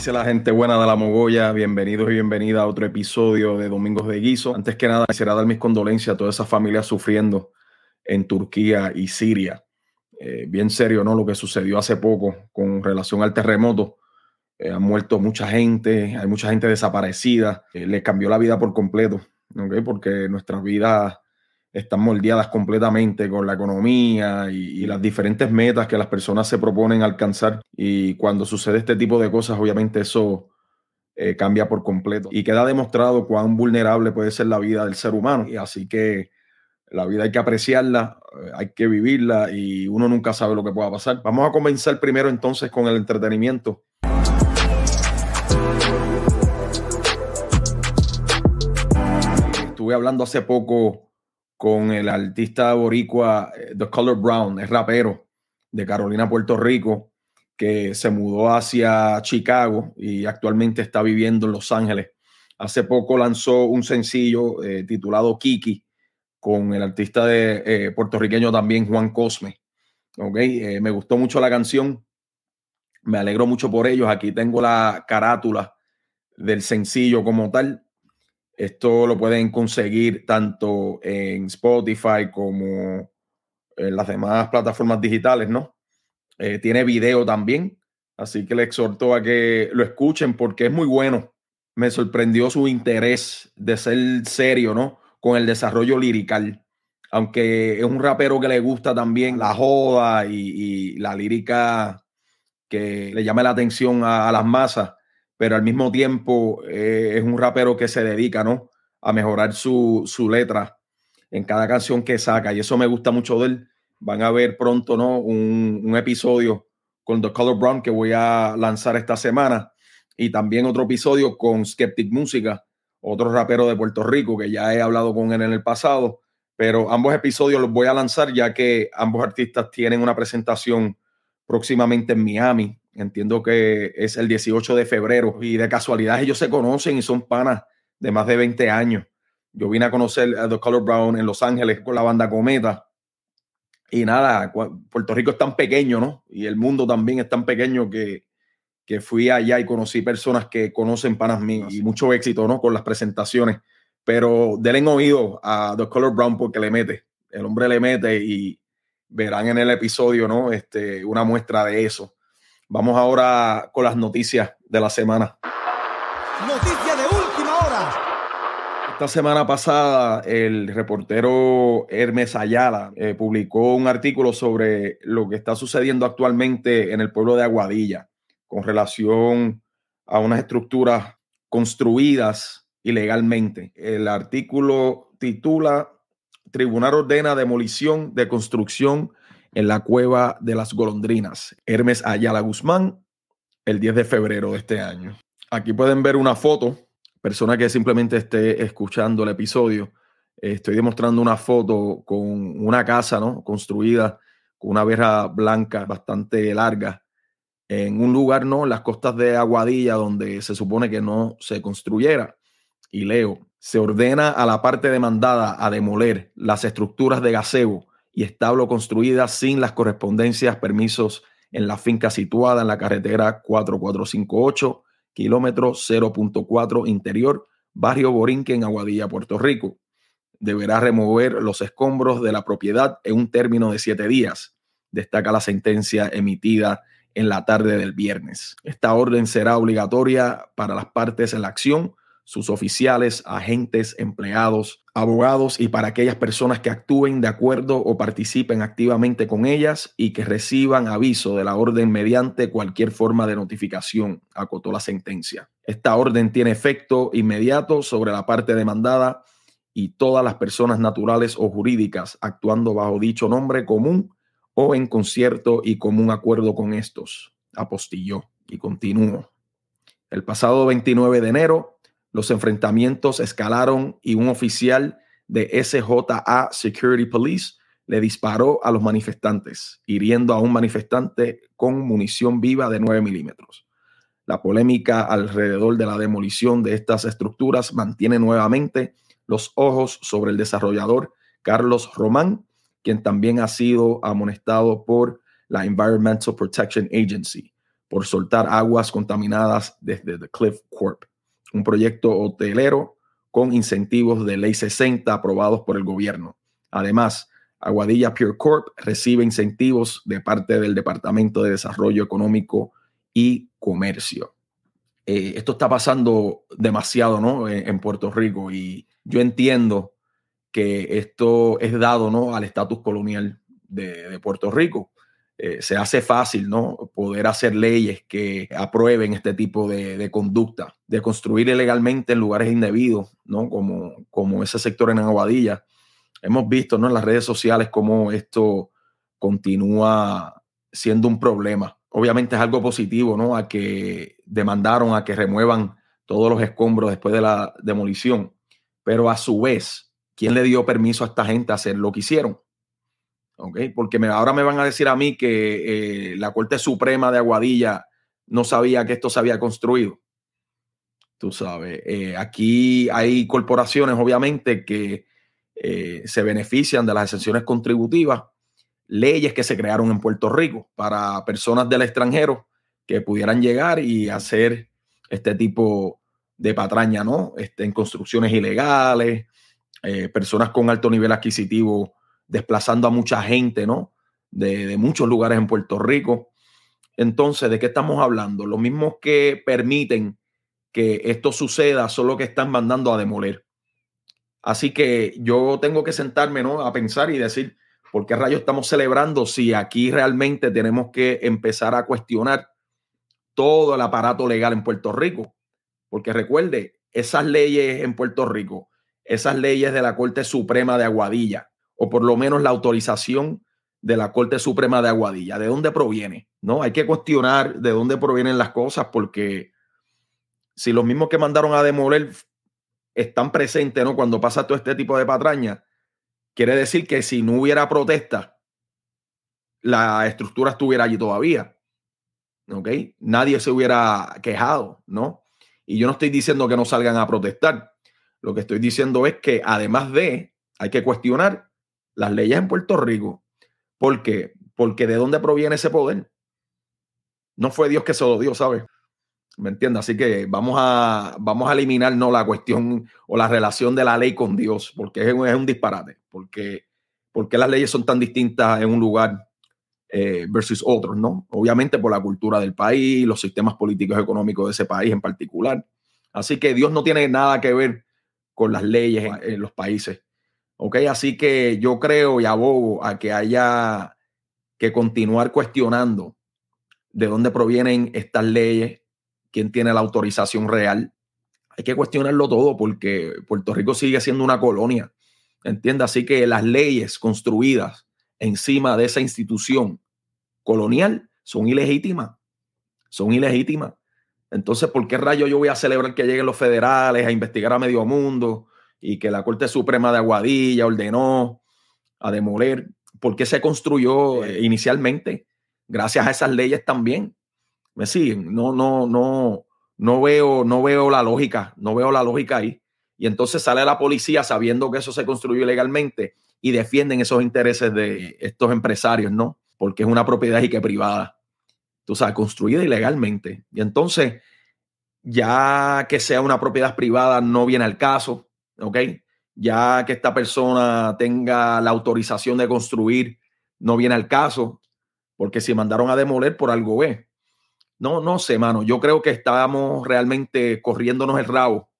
dice la gente buena de la Mogolla? Bienvenidos y bienvenida a otro episodio de Domingos de Guiso. Antes que nada, quisiera dar mis condolencias a todas esas familias sufriendo en Turquía y Siria. Eh, bien serio, ¿no? Lo que sucedió hace poco con relación al terremoto. Eh, han muerto mucha gente, hay mucha gente desaparecida. Eh, le cambió la vida por completo, ¿ok? Porque nuestras vidas están moldeadas completamente con la economía y, las diferentes metas que las personas se proponen alcanzar. Y cuando sucede este tipo de cosas, obviamente eso eh, cambia por completo. Y queda demostrado cuán vulnerable puede ser la vida del ser humano. Y así que la vida hay que apreciarla, eh, hay que vivirla y uno nunca sabe lo que pueda pasar. Vamos a comenzar primero entonces con el entretenimiento. Estuve hablando hace poco con el artista boricua eh, The Color Brown, es rapero de Carolina, Puerto Rico, que se mudó hacia Chicago y actualmente está viviendo en Los Ángeles. Hace poco lanzó un sencillo eh, titulado Kiki con el artista de, eh, puertorriqueño también Juan Cosme. Okay, me gustó mucho la canción, me alegro mucho por ellos. Aquí tengo la carátula del sencillo como tal. Esto lo pueden conseguir tanto en Spotify como en las demás plataformas digitales, ¿no? Eh, tiene video también, así que le exhorto a que lo escuchen porque es muy bueno. Me sorprendió su interés de ser serio, ¿no? Con el desarrollo lirical. Aunque es un rapero que le gusta también la joda y, la lírica que le llame la atención a las masas pero al mismo tiempo eh, es un rapero que se dedica, ¿no? A mejorar su, letra en cada canción que saca. Y eso me gusta mucho de él. Van a ver pronto, ¿no? Un, episodio con The Color Brown que voy a lanzar esta semana. Y también otro episodio con Skeptic Música, otro rapero de Puerto Rico que ya he hablado con él en el pasado. Pero ambos episodios los voy a lanzar ya que ambos artistas tienen una presentación próximamente en Miami Entiendo que es el 18 de febrero y de casualidad ellos se conocen y son panas de más de 20 años. Yo vine a conocer a The Color Brown en Los Ángeles con la banda Cometa. Y nada, Puerto Rico es tan pequeño, ¿no? Y el mundo también es tan pequeño que, que fui allá y conocí personas que conocen panas míos y mucho éxito, ¿no? Con las presentaciones. Pero denle oído a The Color Brown porque le mete. El hombre le mete y verán en el episodio, ¿no? Este, una muestra de eso. Vamos ahora con las noticias de la semana. Noticia de última hora. Esta semana pasada, el reportero Hermes Ayala eh, publicó un artículo sobre lo que está sucediendo actualmente en el pueblo de Aguadilla con relación a unas estructuras construidas ilegalmente. El artículo titula Tribunal ordena demolición de construcción en la cueva de las golondrinas. Hermes Ayala Guzmán, el 10 de febrero de este año. Aquí pueden ver una foto, persona que simplemente esté escuchando el episodio. Estoy demostrando una foto con una casa, ¿no? Construida con una verja blanca bastante larga en un lugar, ¿no? Las costas de Aguadilla, donde se supone que no se construyera. Y leo, se ordena a la parte demandada a demoler las estructuras de gaseo y establo construida sin las correspondencias, permisos en la finca situada en la carretera 4458, kilómetro 0.4 interior, barrio Borinque en Aguadilla, Puerto Rico. Deberá remover los escombros de la propiedad en un término de siete días, destaca la sentencia emitida en la tarde del viernes. Esta orden será obligatoria para las partes en la acción sus oficiales, agentes, empleados, abogados y para aquellas personas que actúen de acuerdo o participen activamente con ellas y que reciban aviso de la orden mediante cualquier forma de notificación, acotó la sentencia. Esta orden tiene efecto inmediato sobre la parte demandada y todas las personas naturales o jurídicas actuando bajo dicho nombre común o en concierto y común acuerdo con estos, apostilló y continuó. El pasado 29 de enero, los enfrentamientos escalaron y un oficial de SJA Security Police le disparó a los manifestantes, hiriendo a un manifestante con munición viva de 9 milímetros. La polémica alrededor de la demolición de estas estructuras mantiene nuevamente los ojos sobre el desarrollador Carlos Román, quien también ha sido amonestado por la Environmental Protection Agency por soltar aguas contaminadas desde The Cliff Corp, un proyecto hotelero con incentivos de ley 60 aprobados por el gobierno. Además, Aguadilla Pure Corp recibe incentivos de parte del Departamento de Desarrollo Económico y Comercio. Eh, esto está pasando demasiado ¿no? en, Puerto Rico y yo entiendo que esto es dado ¿no? al estatus colonial de, Puerto Rico. Eh, se hace fácil ¿no? poder hacer leyes que aprueben este tipo de, de, conducta, de construir ilegalmente en lugares indebidos, ¿no? como, como ese sector en Aguadilla hemos visto ¿no? en las redes sociales cómo esto continúa siendo un problema. Obviamente es algo positivo, ¿no? A que demandaron a que remuevan todos los escombros después de la demolición, pero a su vez, ¿quién le dio permiso a esta gente a hacer lo que hicieron? ¿Okay? Porque ahora me van a decir a mí que eh, la Corte Suprema de Aguadilla no sabía que esto se había construido. Tú sabes, eh, aquí hay corporaciones, obviamente, que eh, se benefician de las exenciones contributivas, leyes que se crearon en Puerto Rico para personas del extranjero que pudieran llegar y hacer este tipo de patraña, ¿no? Este, en construcciones ilegales, personas con alto nivel adquisitivo desplazando a mucha gente, ¿no? De, muchos lugares en Puerto Rico. Entonces, ¿de qué estamos hablando? Los mismos que permiten que esto suceda son los que están mandando a demoler. Así que yo tengo que sentarme ¿no? a pensar y decir, ¿por qué rayos estamos celebrando si aquí realmente tenemos que empezar a cuestionar todo el aparato legal en Puerto Rico? Porque recuerde, esas leyes en Puerto Rico, esas leyes de la Corte Suprema de Aguadilla, o por lo menos la autorización de la Corte Suprema de Aguadilla, ¿de dónde proviene? ¿No? Hay que cuestionar de dónde provienen las cosas porque si los mismos que mandaron a demoler están presentes, ¿no? Cuando pasa todo este tipo de patraña, quiere decir que si no hubiera protesta, la estructura estuviera allí todavía. ¿Ok? Nadie se hubiera quejado, ¿no? Y yo no estoy diciendo que no salgan a protestar. Lo que estoy diciendo es que además de, hay que cuestionar las leyes en Puerto Rico. ¿Por qué? Porque de dónde proviene ese poder. No fue Dios que se lo dio, ¿sabes? ¿Me entiendes? Así que vamos a, vamos a eliminar ¿no? la cuestión o la relación de la ley con Dios, porque es un, disparate. Porque, porque las leyes son tan distintas en un lugar eh, versus otros, ¿no? Obviamente por la cultura del país, los sistemas políticos y económicos de ese país en particular. Así que Dios no tiene nada que ver con las leyes en los países. ¿Ok? Así que yo creo y abogo a que haya que continuar cuestionando de dónde provienen estas leyes, quién tiene la autorización real. Hay que cuestionarlo todo porque Puerto Rico sigue siendo una colonia. ¿Entiendes? Así que las leyes construidas encima de esa institución colonial son ilegítimas. Son ilegítimas. Entonces, ¿por qué rayo yo voy a celebrar que lleguen los federales a investigar a medio mundo y que la Corte Suprema de Aguadilla ordenó a demoler? ¿Por qué se construyó eh, inicialmente? Gracias a esas leyes también. ¿Me siguen? No, no, no, no veo, no veo la lógica, no veo la lógica ahí. Y entonces sale la policía sabiendo que eso se construyó ilegalmente y defienden esos intereses de estos empresarios, ¿no? Porque es una propiedad y que privada. Tú sabes, construida ilegalmente. Y entonces, ya que sea una propiedad privada, no viene al caso, ¿ok? Ya que esta persona tenga la autorización de construir, no viene al caso, porque si mandaron a demoler por algo es. No, no sé, mano. Yo creo que estamos realmente corriéndonos el rabo.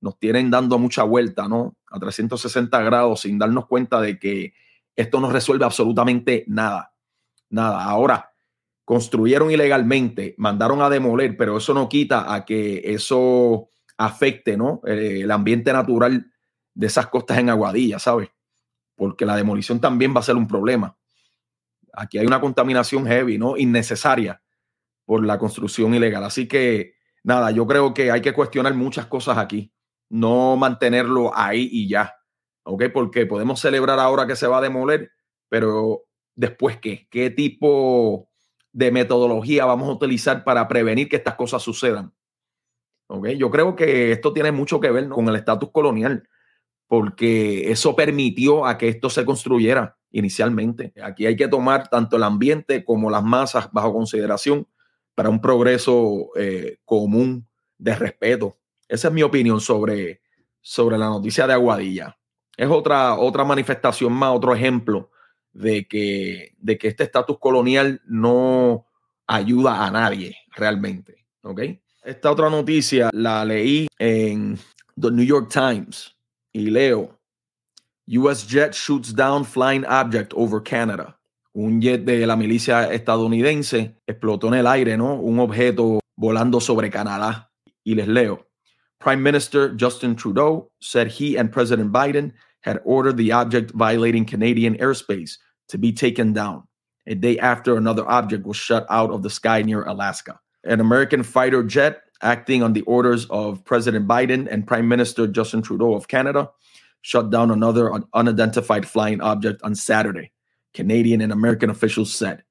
Nos tienen dando mucha vuelta, ¿no? A 360 grados sin darnos cuenta de que esto no resuelve absolutamente nada. Nada. Ahora, construyeron ilegalmente, mandaron a demoler, pero eso no quita a que eso afecte, ¿no? El ambiente natural de esas costas en Aguadilla, ¿sabes? Porque la demolición también va a ser un problema. Aquí hay una contaminación heavy, ¿no? Innecesaria por la construcción ilegal. Así que nada, yo creo que hay que cuestionar muchas cosas aquí, no mantenerlo ahí y ya, ¿ok? Porque podemos celebrar ahora que se va a demoler, pero después qué, qué tipo de metodología vamos a utilizar para prevenir que estas cosas sucedan. ¿Ok? Yo creo que esto tiene mucho que ver con el estatus colonial, porque eso permitió a que esto se construyera inicialmente. Aquí hay que tomar tanto el ambiente como las masas bajo consideración para un progreso eh, común de respeto. Esa es mi opinión sobre, sobre la noticia de Aguadilla. Es otra, otra manifestación más, otro ejemplo de que, de que este estatus colonial no ayuda a nadie realmente. ¿ok? Esta otra noticia la leí en The New York Times y leo, US jet shoots down flying object over Canada. Un jet de la milicia estadounidense explotó en el aire, ¿no? Un objeto volando sobre Canadá. Y les leo. Prime Minister Justin Trudeau said he and President Biden had ordered the object violating Canadian airspace to be taken down a day after another object was shut out of the sky near Alaska. An American fighter jet acting on the orders of President Biden and Prime Minister Justin Trudeau of Canada shut down another unidentified flying object on Saturday, Canadian and American officials said,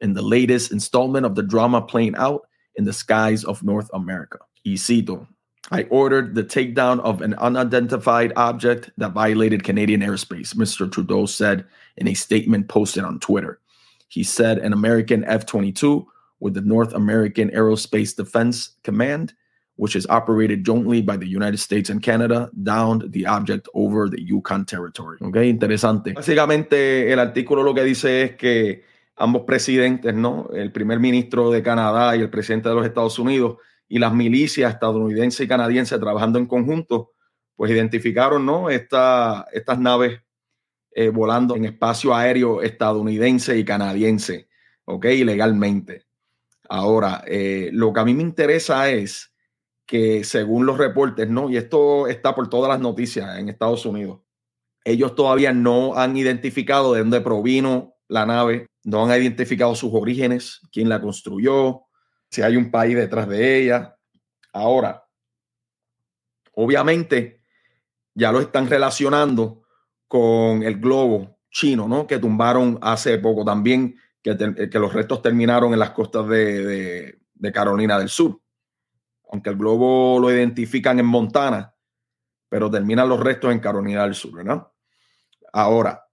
in the latest installment of the drama playing out in the skies of North America. I ordered the takedown of an unidentified object that violated Canadian airspace, Mr. Trudeau said in a statement posted on Twitter. He said an American F 22 with the North American Aerospace Defense Command, which is operated jointly by the United States and Canada, downed the object over the Yukon territory. Ok, interesante. Básicamente, el artículo lo que dice es que ambos presidentes, ¿no? El primer ministro de Canadá y el presidente de los Estados Unidos y las milicias estadounidenses y canadienses trabajando en conjunto, pues identificaron ¿no? Esta, estas naves eh, volando en espacio aéreo estadounidense y canadiense, ¿ok? Ilegalmente. Ahora, eh, lo que a mí me interesa es que según los reportes, ¿no? Y esto está por todas las noticias en Estados Unidos, ellos todavía no han identificado de dónde provino la nave, no han identificado sus orígenes, quién la construyó, si hay un país detrás de ella. Ahora, obviamente, ya lo están relacionando con el globo chino, ¿no? Que tumbaron hace poco también, que, que los restos terminaron en las costas de, Carolina del Sur. Aunque el globo lo identifican en Montana, pero terminan los restos en Carolina del Sur. Ahora,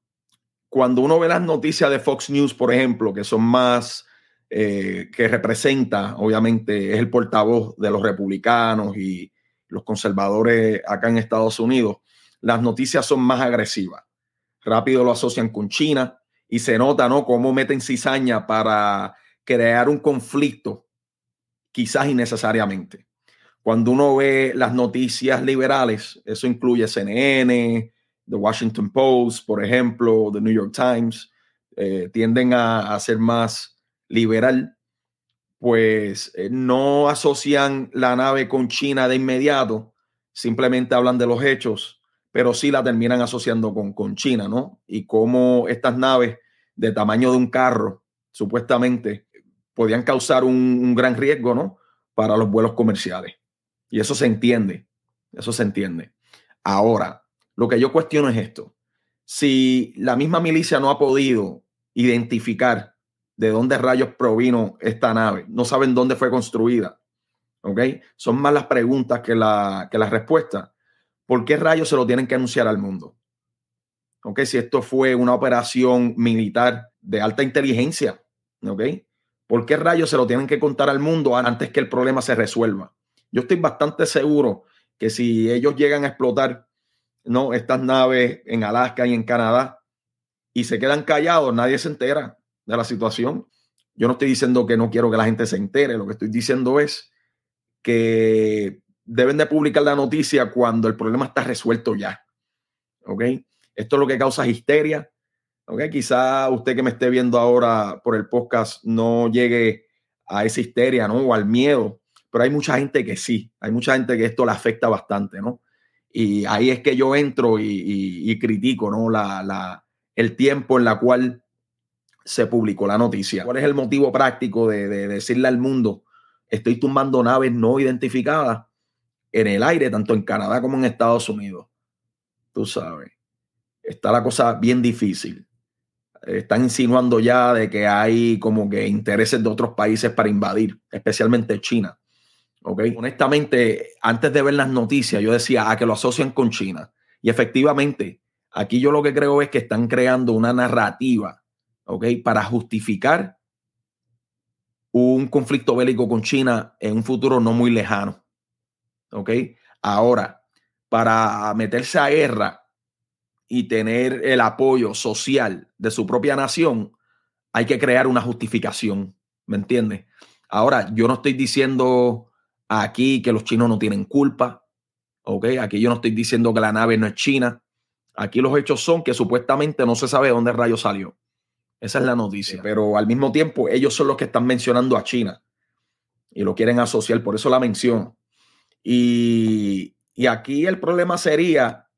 cuando uno ve las noticias de Fox News, por ejemplo, que son más eh, que representa, obviamente, es el portavoz de los republicanos y los conservadores acá en Estados Unidos, las noticias son más agresivas. Rápido lo asocian con China y se nota, ¿no? Cómo meten cizaña para crear un conflicto, quizás innecesariamente. Cuando uno ve las noticias liberales, eso incluye CNN, The Washington Post, por ejemplo, The New York Times, eh, tienden a, ser más liberal, pues eh, no asocian la nave con China de inmediato, simplemente hablan de los hechos, pero sí la terminan asociando con, con China, ¿no? Y cómo estas naves de tamaño de un carro, supuestamente, podían causar un, un gran riesgo, ¿no? Para los vuelos comerciales. Y eso se entiende, eso se entiende. Ahora, lo que yo cuestiono es esto. Si la misma milicia no ha podido identificar de dónde rayos provino esta nave. No saben dónde fue construida. ¿Ok? Son más las preguntas que, la, que las respuestas. ¿Por qué rayos se lo tienen que anunciar al mundo? ¿Ok? Si esto fue una operación militar de alta inteligencia. ¿Ok? ¿Por qué rayos se lo tienen que contar al mundo antes que el problema se resuelva? Yo estoy bastante seguro que si ellos llegan a explotar ¿no? estas naves en Alaska y en Canadá y se quedan callados, nadie se entera de la situación. Yo no estoy diciendo que no quiero que la gente se entere, lo que estoy diciendo es que deben de publicar la noticia cuando el problema está resuelto ya. ¿Ok? Esto es lo que causa histeria. ¿Ok? Quizá usted que me esté viendo ahora por el podcast no llegue a esa histeria, ¿no? O al miedo, pero hay mucha gente que sí, hay mucha gente que esto le afecta bastante, ¿no? Y ahí es que yo entro y, critico, ¿no? La, la, el tiempo en la cual se publicó la noticia. ¿Cuál es el motivo práctico de, decirle al mundo, estoy tumbando naves no identificadas en el aire, tanto en Canadá como en Estados Unidos? Tú sabes, está la cosa bien difícil. Están insinuando ya de que hay como que intereses de otros países para invadir, especialmente China. ¿Ok? Honestamente, antes de ver las noticias, yo decía, a ah, que lo asocian con China. Y efectivamente, aquí yo lo que creo es que están creando una narrativa ¿ok? Para justificar un conflicto bélico con China en un futuro no muy lejano. ¿Ok? Ahora, para meterse a guerra y tener el apoyo social de su propia nación, hay que crear una justificación. ¿Me entiendes? Ahora, yo no estoy diciendo aquí que los chinos no tienen culpa. ¿Ok? Aquí yo no estoy diciendo que la nave no es china. Aquí los hechos son que supuestamente no se sabe dónde rayo salió. Esa es la noticia. Pero al mismo tiempo, ellos son los que están mencionando a China y lo quieren asociar, por eso la menciono. Y, aquí el problema sería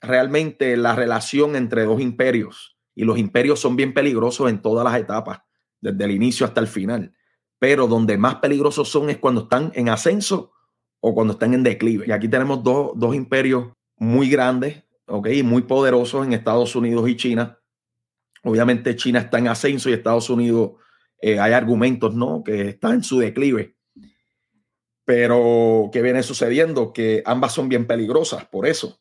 realmente la relación entre dos imperios. Y los imperios son bien peligrosos en todas las etapas, desde el inicio hasta el final. Pero donde más peligrosos son es cuando están en ascenso o cuando están en declive. Y aquí tenemos dos, dos imperios muy grandes, ¿ok? Muy poderosos en Estados Unidos y China. Obviamente China está en ascenso y Estados Unidos eh, hay argumentos, ¿no? Que está en su declive. Pero, ¿qué viene sucediendo? Que ambas son bien peligrosas por eso.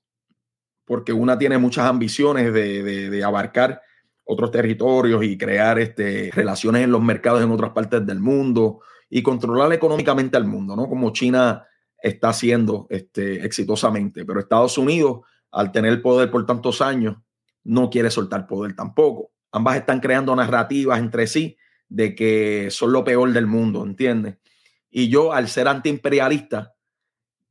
Porque una tiene muchas ambiciones de, abarcar otros territorios y crear este, relaciones en los mercados en otras partes del mundo y controlar económicamente al mundo, ¿no? Como China está haciendo este, exitosamente. Pero Estados Unidos al tener poder por tantos años, no quiere soltar poder tampoco. Ambas están creando narrativas entre sí de que son lo peor del mundo, ¿entiendes? Y yo, al ser antiimperialista,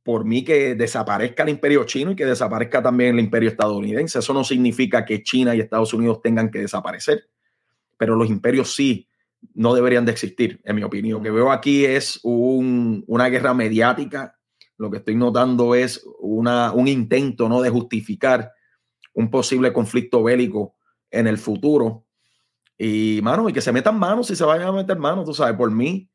por mí que desaparezca el imperio chino y que desaparezca también el imperio estadounidense. Eso no significa que China y Estados Unidos tengan que desaparecer, pero los imperios sí no deberían de existir, en mi opinión. Lo que veo aquí es una guerra mediática lo que estoy notando es una, un intento ¿no? de justificar un posible conflicto bélico en el futuro. Y, mano, y que se metan manos si se vayan a meter manos, tú sabes, por mí.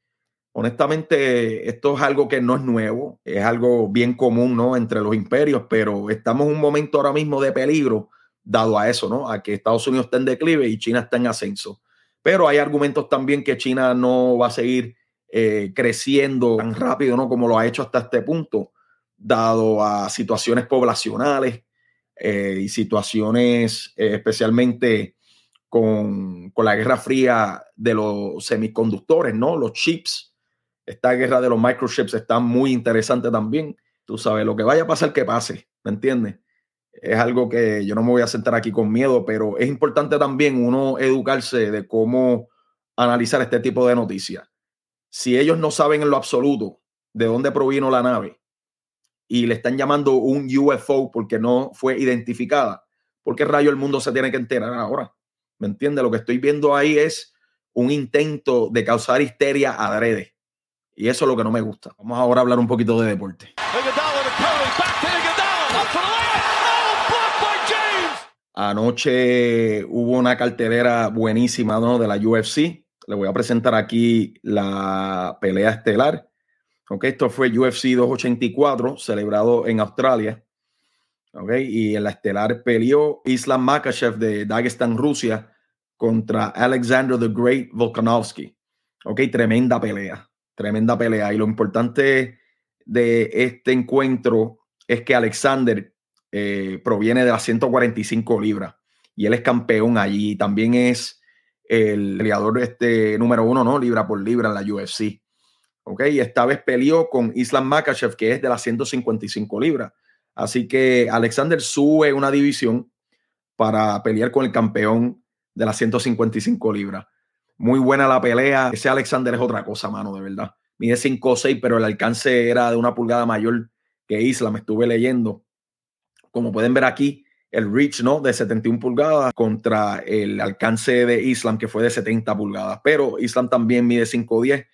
Honestamente, esto es algo que no es nuevo, es algo bien común, ¿no? Entre los imperios, pero estamos en un momento ahora mismo de peligro, dado a eso, ¿no? A que Estados Unidos está en declive y China está en ascenso. Pero hay argumentos también que China no va a seguir eh, creciendo tan rápido ¿no? como lo ha hecho hasta este punto, dado a situaciones poblacionales eh, y situaciones eh, especialmente con, con, la guerra fría de los semiconductores, ¿no? los chips. Esta guerra de los microchips está muy interesante también. Tú sabes, lo que vaya a pasar, que pase, ¿me entiendes? Es algo que yo no me voy a sentar aquí con miedo, pero es importante también uno educarse de cómo analizar este tipo de noticias si ellos no saben en lo absoluto de dónde provino la nave y le están llamando un UFO porque no fue identificada, ¿por qué rayo el mundo se tiene que enterar ahora? ¿Me entiende? Lo que estoy viendo ahí es un intento de causar histeria adrede. Y eso es lo que no me gusta. Vamos ahora a hablar un poquito de deporte. Anoche hubo una cartelera buenísima ¿no? de la UFC le voy a presentar aquí la pelea estelar. Okay, esto fue UFC 284, celebrado en Australia. Okay, y en la estelar peleó Islam Makachev de Dagestan, Rusia, contra Alexander the Great Volkanovski. Ok, tremenda pelea, tremenda pelea. Y lo importante de este encuentro es que Alexander eh, proviene de las 145 libras y él es campeón allí. También es el peleador este, número uno, ¿no? Libra por libra en la UFC. ¿Ok? Y esta vez peleó con Islam Makachev, que es de las 155 libras. Así que Alexander sube una división para pelear con el campeón de las 155 libras. Muy buena la pelea. Ese Alexander es otra cosa, mano, de verdad. Mide 5 6, pero el alcance era de una pulgada mayor que Islam. Estuve leyendo. Como pueden ver aquí, el reach ¿no? de 71 pulgadas contra el alcance de Islam que fue de 70 pulgadas. Pero Islam también mide 5'10,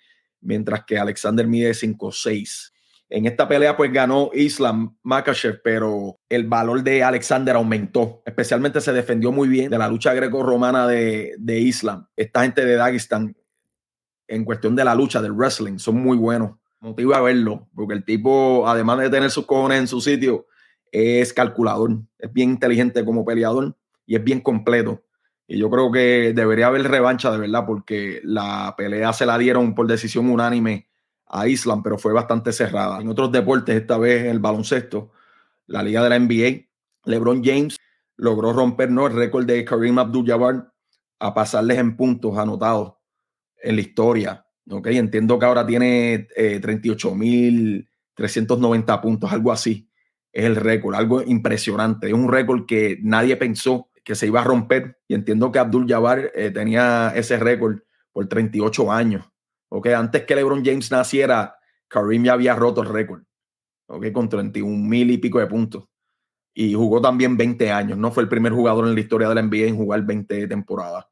mientras que Alexander mide 5'6. En esta pelea pues ganó Islam Makachev, pero el valor de Alexander aumentó. Especialmente se defendió muy bien de la lucha greco-romana de, de Islam. Esta gente de Dagestan, en cuestión de la lucha, del wrestling, son muy buenos. Motivo a verlo, porque el tipo, además de tener sus cojones en su sitio, es calculador, es bien inteligente como peleador y es bien completo. Y yo creo que debería haber revancha de verdad, porque la pelea se la dieron por decisión unánime a Islam, pero fue bastante cerrada. En otros deportes, esta vez en el baloncesto, la liga de la NBA, LeBron James logró romper ¿no? el récord de Kareem Abdul-Jabbar a pasarles en puntos anotados en la historia ¿ok? Entiendo que ahora tiene eh, 38.390 puntos, algo así. Es el récord, algo impresionante. Es un récord que nadie pensó que se iba a romper. Y entiendo que Abdul Jabbar eh, tenía ese récord por 38 años. ¿Ok? Antes que LeBron James naciera, Kareem ya había roto el récord. Con 31 mil y pico de puntos. Y jugó también 20 años. No fue el primer jugador en la historia de la NBA en jugar 20 temporadas.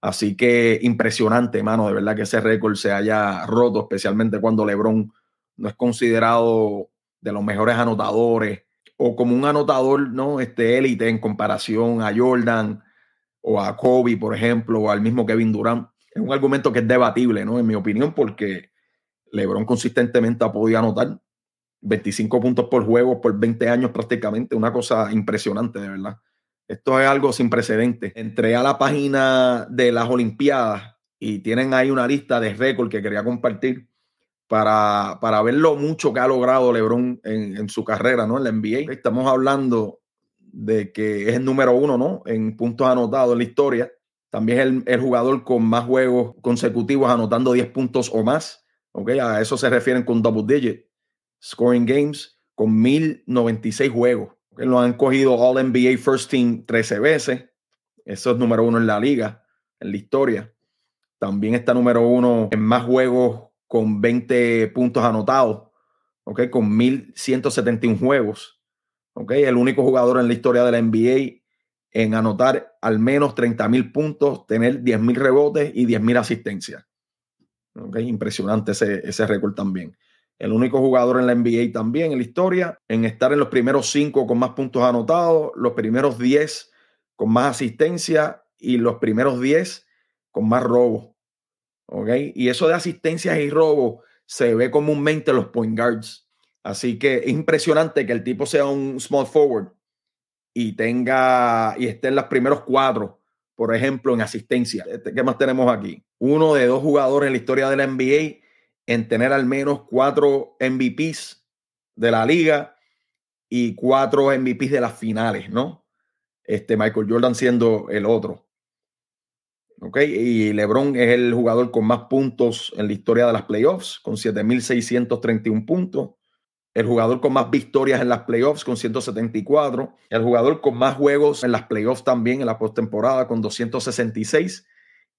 Así que impresionante, mano, de verdad que ese récord se haya roto, especialmente cuando LeBron no es considerado de los mejores anotadores o como un anotador, ¿no? Este élite en comparación a Jordan o a Kobe, por ejemplo, o al mismo Kevin Durant. Es un argumento que es debatible, ¿no? En mi opinión, porque LeBron consistentemente ha podido anotar 25 puntos por juego por 20 años prácticamente, una cosa impresionante, de verdad. Esto es algo sin precedentes. Entré a la página de las Olimpiadas y tienen ahí una lista de récord que quería compartir para, para ver lo mucho que ha logrado LeBron en, en, su carrera, ¿no? En la NBA. Estamos hablando de que es el número uno, ¿no? En puntos anotados en la historia. También es el, jugador con más juegos consecutivos anotando 10 puntos o más. ¿Ok? A eso se refieren con double digit. Scoring games con 1096 juegos lo han cogido All NBA First Team 13 veces. Eso es número uno en la liga, en la historia. También está número uno en más juegos con 20 puntos anotados, ¿ok? Con 1171 juegos, ¿ok? El único jugador en la historia de la NBA en anotar al menos 30 mil puntos, tener 10 mil rebotes y 10 mil asistencias. ¿ok? Impresionante ese, ese récord también el único jugador en la NBA también en la historia en estar en los primeros cinco con más puntos anotados, los primeros diez con más asistencia y los primeros diez con más robos. ¿Ok? Y eso de asistencias y robos se ve comúnmente en los point guards. Así que es impresionante que el tipo sea un small forward y tenga y esté en los primeros cuatro, por ejemplo, en asistencia. Este, ¿Qué más tenemos aquí? Uno de dos jugadores en la historia de la NBA en tener al menos cuatro MVPs de la liga y cuatro MVPs de las finales, ¿no? Este Michael Jordan siendo el otro. ¿Ok? Y LeBron es el jugador con más puntos en la historia de las playoffs, con 7.631 puntos. El jugador con más victorias en las playoffs, con 174. El jugador con más juegos en las playoffs también, en la postemporada, con 266.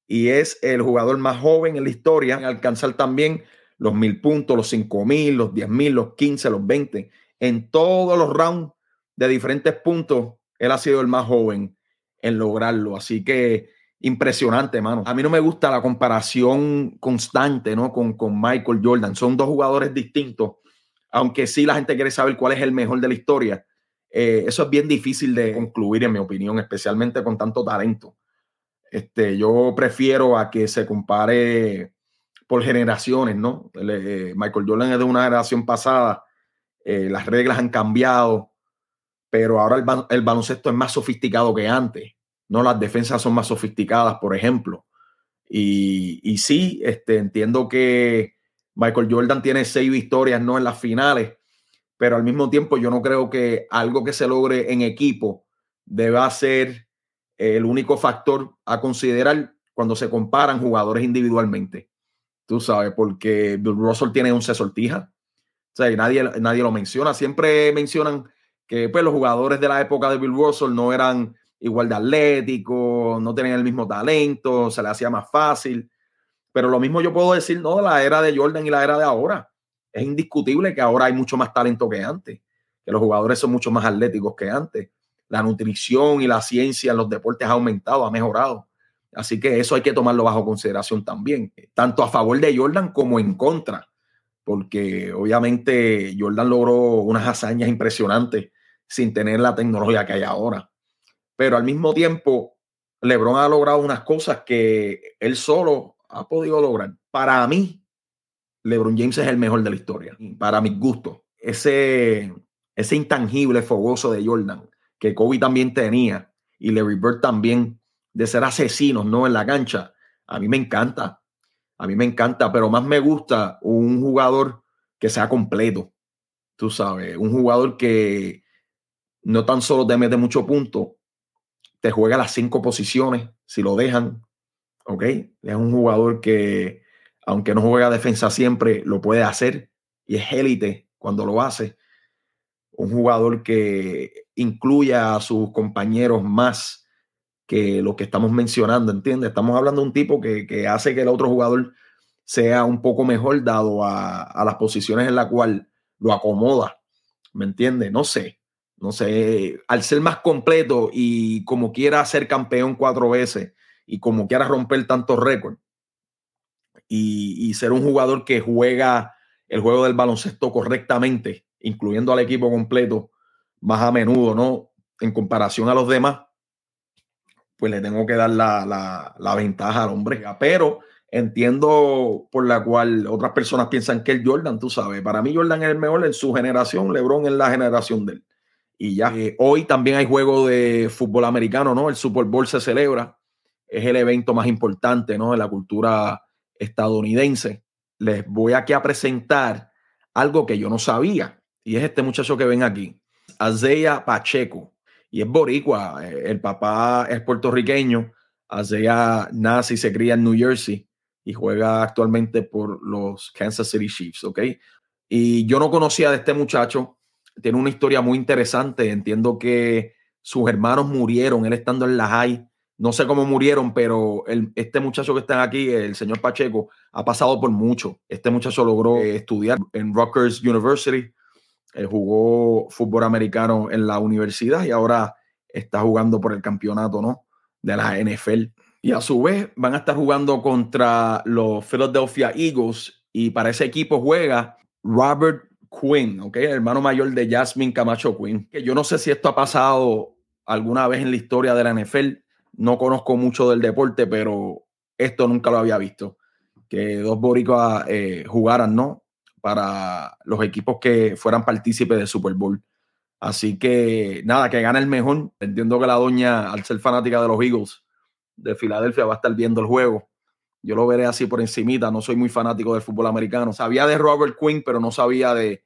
Y es el jugador más joven en la historia en alcanzar también los mil puntos, los cinco mil, los diez mil, los quince, los veinte. En todos los rounds de diferentes puntos, él ha sido el más joven en lograrlo. Así que impresionante, mano. A mí no me gusta la comparación constante, ¿no? Con, con Michael Jordan. Son dos jugadores distintos, aunque sí la gente quiere saber cuál es el mejor de la historia. Eh, eso es bien difícil de concluir, en mi opinión, especialmente con tanto talento. Este, yo prefiero a que se compare por generaciones, ¿no? Eh, Michael Jordan es de una generación pasada, eh, las reglas han cambiado, pero ahora el, baloncesto es más sofisticado que antes, ¿no? Las defensas son más sofisticadas, por ejemplo. Y, y sí, este, entiendo que Michael Jordan tiene seis victorias, ¿no? En las finales, pero al mismo tiempo yo no creo que algo que se logre en equipo deba ser el único factor a considerar cuando se comparan jugadores individualmente tú sabes, porque Bill Russell tiene 11 sortijas. O sea, nadie, nadie lo menciona. Siempre mencionan que pues, los jugadores de la época de Bill Russell no eran igual de atléticos, no tenían el mismo talento, se le hacía más fácil. Pero lo mismo yo puedo decir, no, de la era de Jordan y la era de ahora. Es indiscutible que ahora hay mucho más talento que antes, que los jugadores son mucho más atléticos que antes. La nutrición y la ciencia en los deportes ha aumentado, ha mejorado. Así que eso hay que tomarlo bajo consideración también, tanto a favor de Jordan como en contra, porque obviamente Jordan logró unas hazañas impresionantes sin tener la tecnología que hay ahora. Pero al mismo tiempo, LeBron ha logrado unas cosas que él solo ha podido lograr. Para mí, LeBron James es el mejor de la historia, para mis gustos. Ese, ese intangible fogoso de Jordan, que Kobe también tenía y Larry Bird también de ser asesinos, ¿no? En la cancha. A mí me encanta. A mí me encanta, pero más me gusta un jugador que sea completo. Tú sabes, un jugador que no tan solo te mete mucho punto, te juega las cinco posiciones si lo dejan. ¿Ok? Es un jugador que aunque no juega defensa siempre, lo puede hacer y es élite cuando lo hace. Un jugador que incluya a sus compañeros más que lo que estamos mencionando, ¿entiendes? Estamos hablando de un tipo que, hace que el otro jugador sea un poco mejor dado a, las posiciones en las cuales lo acomoda, ¿me entiendes? No sé, no sé, al ser más completo y como quiera ser campeón cuatro veces y como quiera romper tantos récords y, ser un jugador que juega el juego del baloncesto correctamente, incluyendo al equipo completo más a menudo, ¿no? En comparación a los demás, pues le tengo que dar la, la ventaja al hombre. Pero entiendo por la cual otras personas piensan que el Jordan, tú sabes, para mí Jordan es el mejor en su generación, LeBron es la generación de él y ya. Eh, hoy también hay juego de fútbol americano, ¿no? El Super Bowl se celebra, es el evento más importante, ¿no? De la cultura estadounidense. Les voy aquí a presentar algo que yo no sabía, y es este muchacho que ven aquí, Azea Pacheco, y es boricua, eh, el papá es puertorriqueño, Azea nace y se cría en New Jersey y juega actualmente por los Kansas City Chiefs, ¿ok? Y yo no conocía de este muchacho, tiene una historia muy interesante. Entiendo que sus hermanos murieron, él estando en la high. No sé cómo murieron, pero este muchacho que está aquí, el señor Pacheco, ha pasado por mucho. Este muchacho logró eh, estudiar en Rutgers University, eh, jugó fútbol americano en la universidad y ahora está jugando por el campeonato ¿no? de la NFL. Y a su vez van a estar jugando contra los Philadelphia Eagles y para ese equipo juega Robert Quinn, ¿ok? El hermano mayor de Jasmine Camacho Quinn. Que yo no sé si esto ha pasado alguna vez en la historia de la NFL. No conozco mucho del deporte, pero esto nunca lo había visto. Que dos boricuas eh, jugaran, ¿no? Para los equipos que fueran partícipes del Super Bowl. Así que nada, que gane el mejor. Entiendo que la doña, al ser fanática de los Eagles de Filadelfia, va a estar viendo el juego. Yo lo veré así por encimita, no soy muy fanático del fútbol americano. Sabía de Robert Quinn, pero no sabía de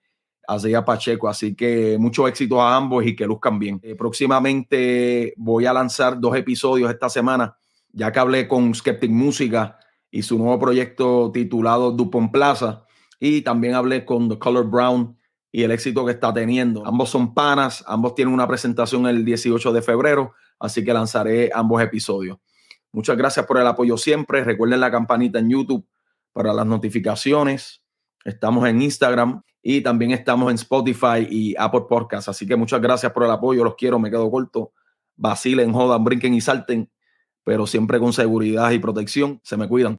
Azea Pacheco, así que mucho éxito a ambos y que luzcan bien. Eh, próximamente voy a lanzar dos episodios esta semana, ya que hablé con Skeptic Música y su nuevo proyecto titulado Dupont Plaza, y también hablé con The Color Brown y el éxito que está teniendo. Ambos son panas, ambos tienen una presentación el 18 de febrero, así que lanzaré ambos episodios. Muchas gracias por el apoyo siempre. Recuerden la campanita en YouTube para las notificaciones. Estamos en Instagram y también estamos en Spotify y Apple Podcasts. Así que muchas gracias por el apoyo. Los quiero, me quedo corto. Vacilen, jodan, brinquen y salten, pero siempre con seguridad y protección. Se me cuidan.